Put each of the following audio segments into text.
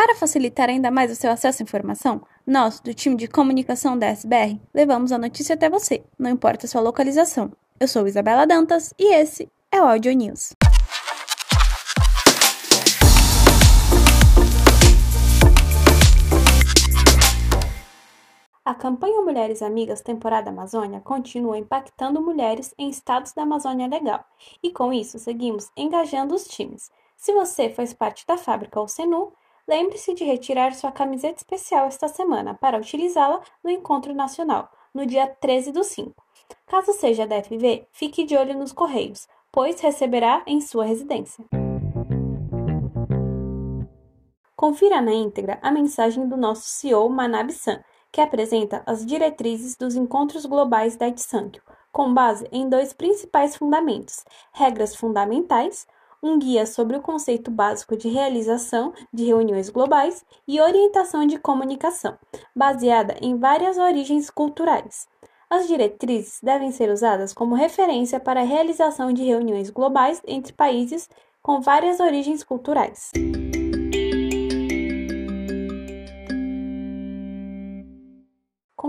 Para facilitar ainda mais o seu acesso à informação, nós, do time de comunicação da SBR, levamos a notícia até você, não importa a sua localização. Eu sou Isabela Dantas e esse é o Audio News. A campanha Mulheres Amigas Temporada Amazônia continua impactando mulheres em estados da Amazônia Legal, e com isso seguimos engajando os times. Se você faz parte da fábrica ou Senu, lembre-se de retirar sua camiseta especial esta semana para utilizá-la no encontro nacional, no dia 13 do 5. Caso seja da FV, fique de olho nos correios, pois receberá em sua residência. Confira na íntegra a mensagem do nosso CEO Manabe-san, que apresenta as diretrizes dos encontros globais da Itsankyo, com base em dois principais fundamentos: regras fundamentais, um guia sobre o conceito básico de realização de reuniões globais e orientação de comunicação, baseada em várias origens culturais. As diretrizes devem ser usadas como referência para a realização de reuniões globais entre países com várias origens culturais.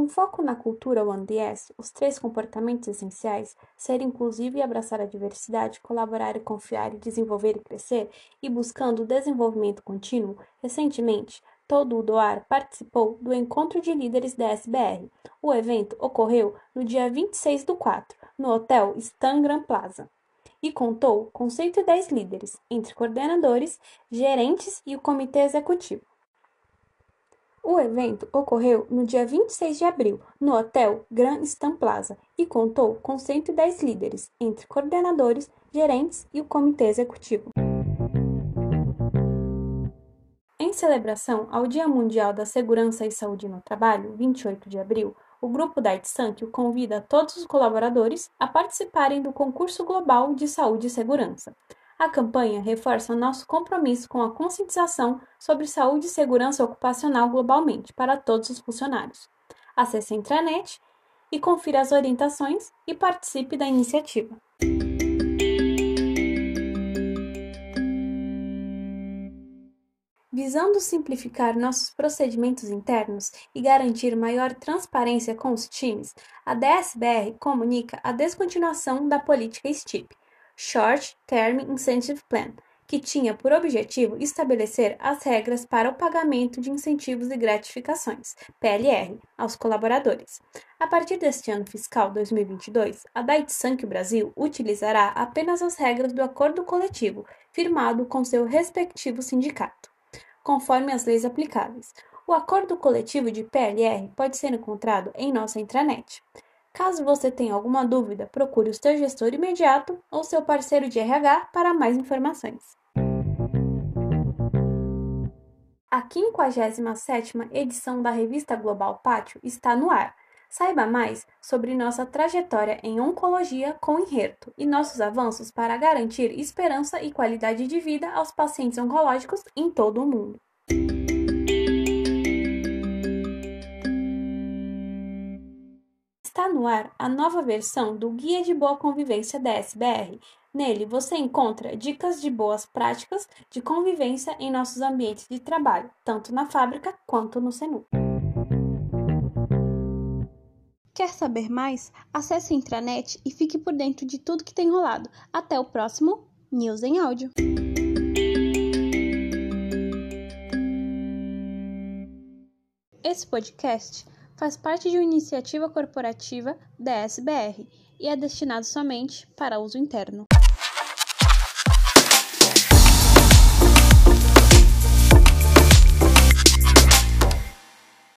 Com foco na cultura One DS, os três comportamentos essenciais, ser inclusivo e abraçar a diversidade, colaborar e confiar e desenvolver e crescer, e buscando o desenvolvimento contínuo, recentemente, todo o Doar participou do Encontro de Líderes da SBR. O evento ocorreu no dia 26 do 4, no Hotel Stan Grand Plaza, e contou com 110 líderes, entre coordenadores, gerentes e o comitê executivo. O evento ocorreu no dia 26 de abril, no Hotel Grand Stan Plaza, e contou com 110 líderes, entre coordenadores, gerentes e o comitê executivo. Em celebração ao Dia Mundial da Segurança e Saúde no Trabalho, 28 de abril, o grupo da Itsankyo convida todos os colaboradores a participarem do concurso global de saúde e segurança. A campanha reforça nosso compromisso com a conscientização sobre saúde e segurança ocupacional globalmente para todos os funcionários. Acesse a intranet e confira as orientações e participe da iniciativa. Visando simplificar nossos procedimentos internos e garantir maior transparência com os times, a DSBR comunica a descontinuação da política STIP, Short Term Incentive Plan, que tinha por objetivo estabelecer as regras para o pagamento de incentivos e gratificações, PLR, aos colaboradores. A partir deste ano fiscal 2022, a Daitsank Brasil utilizará apenas as regras do acordo coletivo firmado com seu respectivo sindicato, conforme as leis aplicáveis. O acordo coletivo de PLR pode ser encontrado em nossa intranet. Caso você tenha alguma dúvida, procure o seu gestor imediato ou seu parceiro de RH para mais informações. A 57ª edição da revista Global Pátio está no ar. Saiba mais sobre nossa trajetória em oncologia com enherto e nossos avanços para garantir esperança e qualidade de vida aos pacientes oncológicos em todo o mundo. Está no ar a nova versão do Guia de Boa Convivência da SBR. Nele você encontra dicas de boas práticas de convivência em nossos ambientes de trabalho, tanto na fábrica quanto no SENU. Quer saber mais? Acesse a intranet e fique por dentro de tudo que tem rolado. Até o próximo News em Áudio. Esse podcast faz parte de uma iniciativa corporativa da SBR e é destinado somente para uso interno.